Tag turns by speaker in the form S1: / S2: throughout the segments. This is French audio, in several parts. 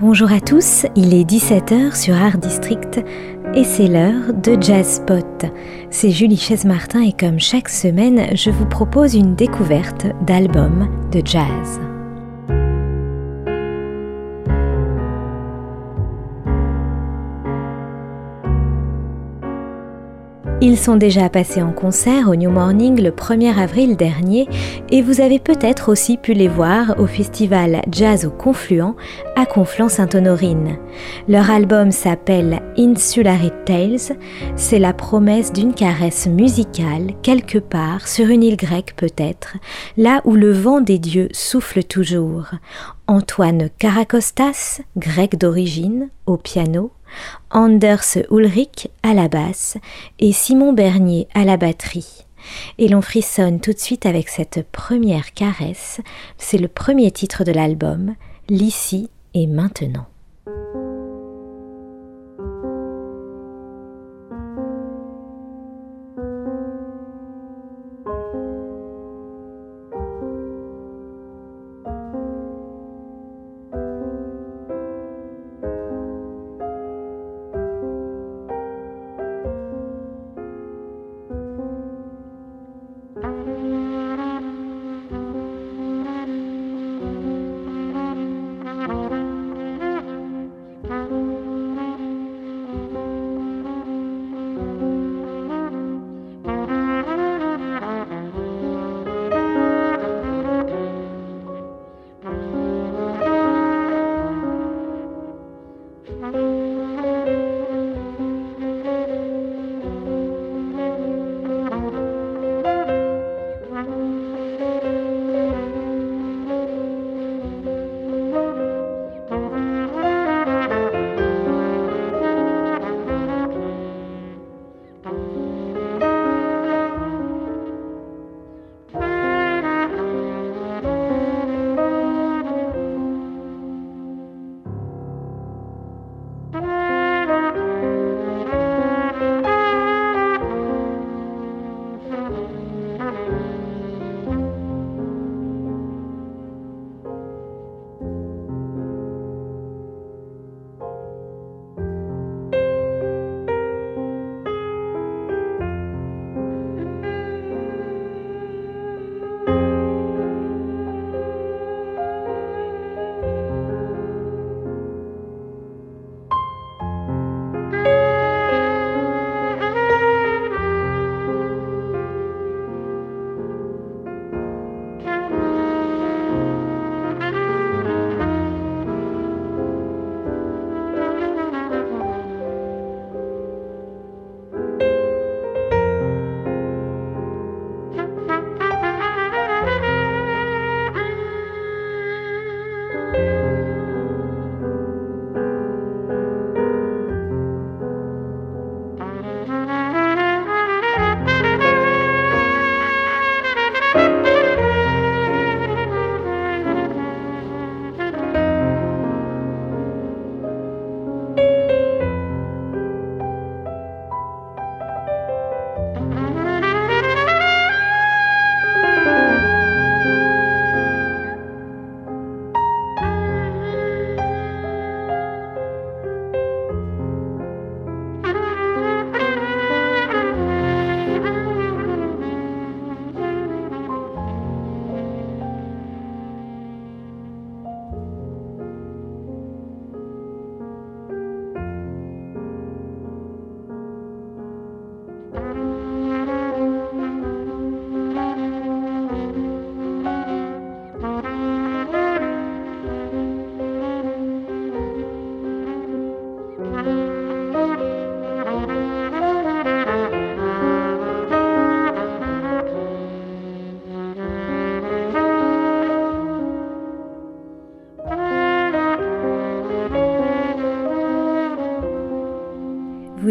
S1: Bonjour à tous, il est 17h sur Art District et c'est l'heure de Jazz Spot. C'est Julie Chaise-Martin et comme chaque semaine, je vous propose une découverte d'albums de jazz. Ils sont déjà passés en concert au New Morning le 1er avril dernier et vous avez peut-être aussi pu les voir au festival Jazz au Confluent à Conflans-Sainte-Honorine. Leur album s'appelle Insularid Tales, c'est la promesse d'une caresse musicale quelque part sur une île grecque peut-être, là où le vent des dieux souffle toujours. Antoine Karakostas, grec d'origine, au piano, Anders Ulrich à la basse et Simon Bernier à la batterie. Et l'on frissonne tout de suite avec cette première caresse, c'est le premier titre de l'album, L'ici et maintenant.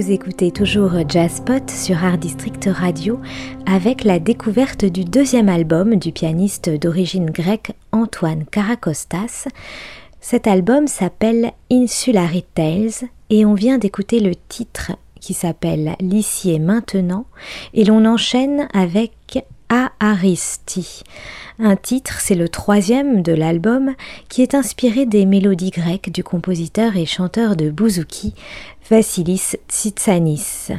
S1: Vous écoutez toujours Jazzpot sur Art District Radio avec la découverte du deuxième album du pianiste d'origine grecque Antoine Karakostas. Cet album s'appelle Insulary Tales et on vient d'écouter le titre qui s'appelle L'ici et maintenant et l'on enchaîne avec Aharisti. Un titre, c'est le troisième de l'album, qui est inspiré des mélodies grecques du compositeur et chanteur de bouzouki Vassilis Tsitsanis.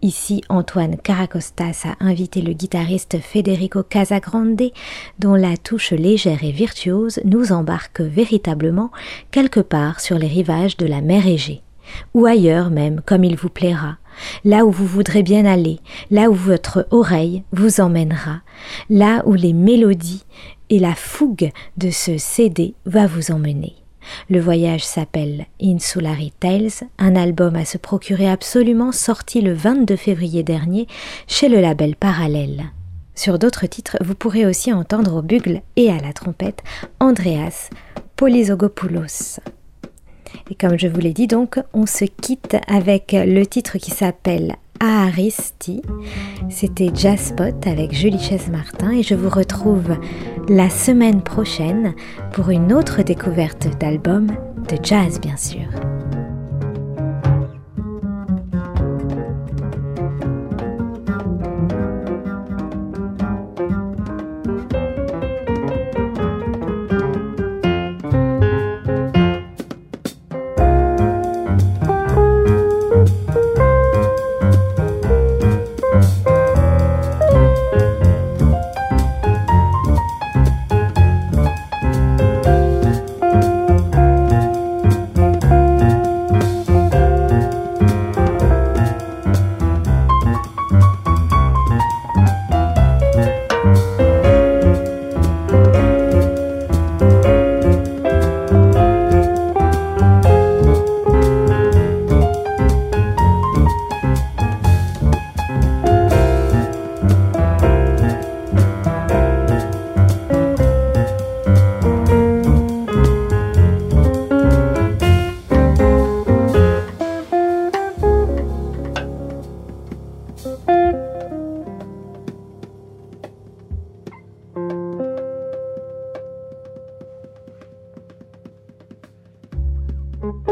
S1: Ici, Antoine Caracostas a invité le guitariste Federico Casagrande, dont la touche légère et virtuose nous embarque véritablement quelque part sur les rivages de la mer Égée, ou ailleurs même, comme il vous plaira, là où vous voudrez bien aller, là où votre oreille vous emmènera, là où les mélodies et la fougue de ce CD va vous emmener. Le voyage s'appelle Insulary Tales, un album à se procurer absolument sorti le 22 février dernier chez le label Parallèle. Sur d'autres titres, vous pourrez aussi entendre au bugle et à la trompette Andreas Polysogopoulos. Et comme je vous l'ai dit donc, on se quitte avec le titre qui s'appelle Aristi. C'était Jazzpot avec Julie Chaise-Martin et je vous retrouve la semaine prochaine pour une autre découverte d'album de jazz bien sûr. Thank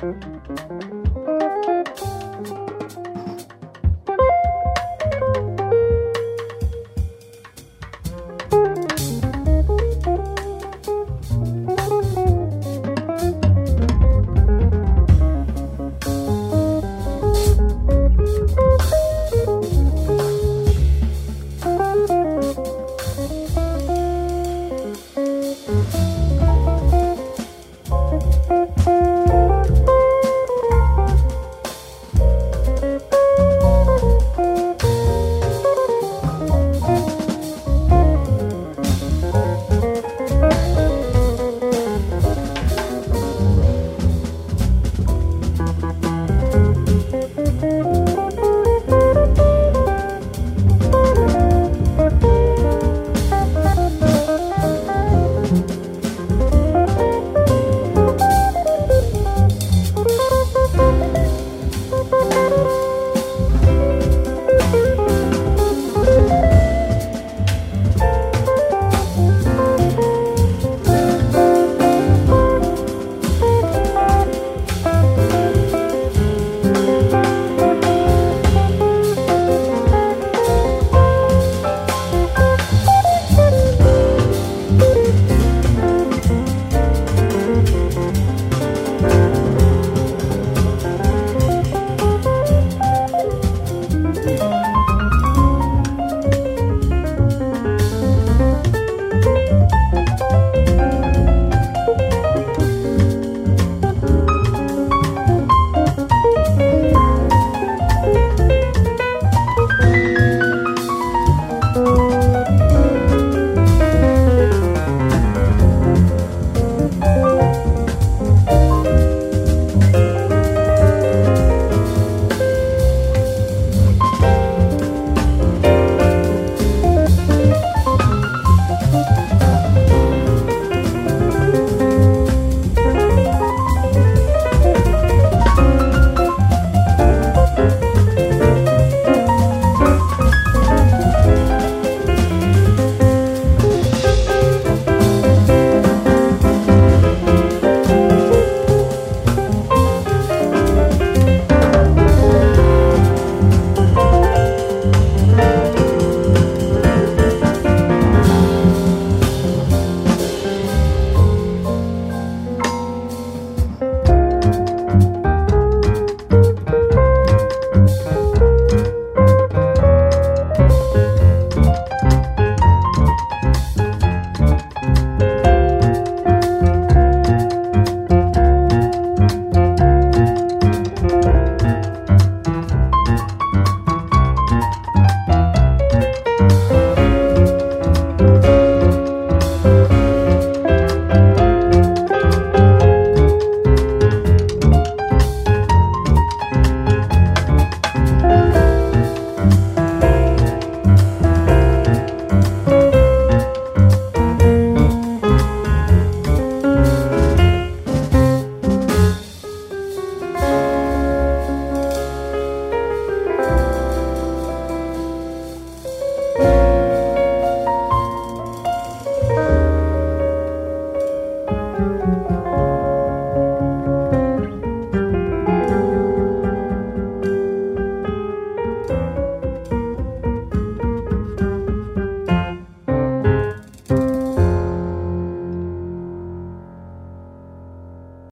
S1: mm-hmm. you.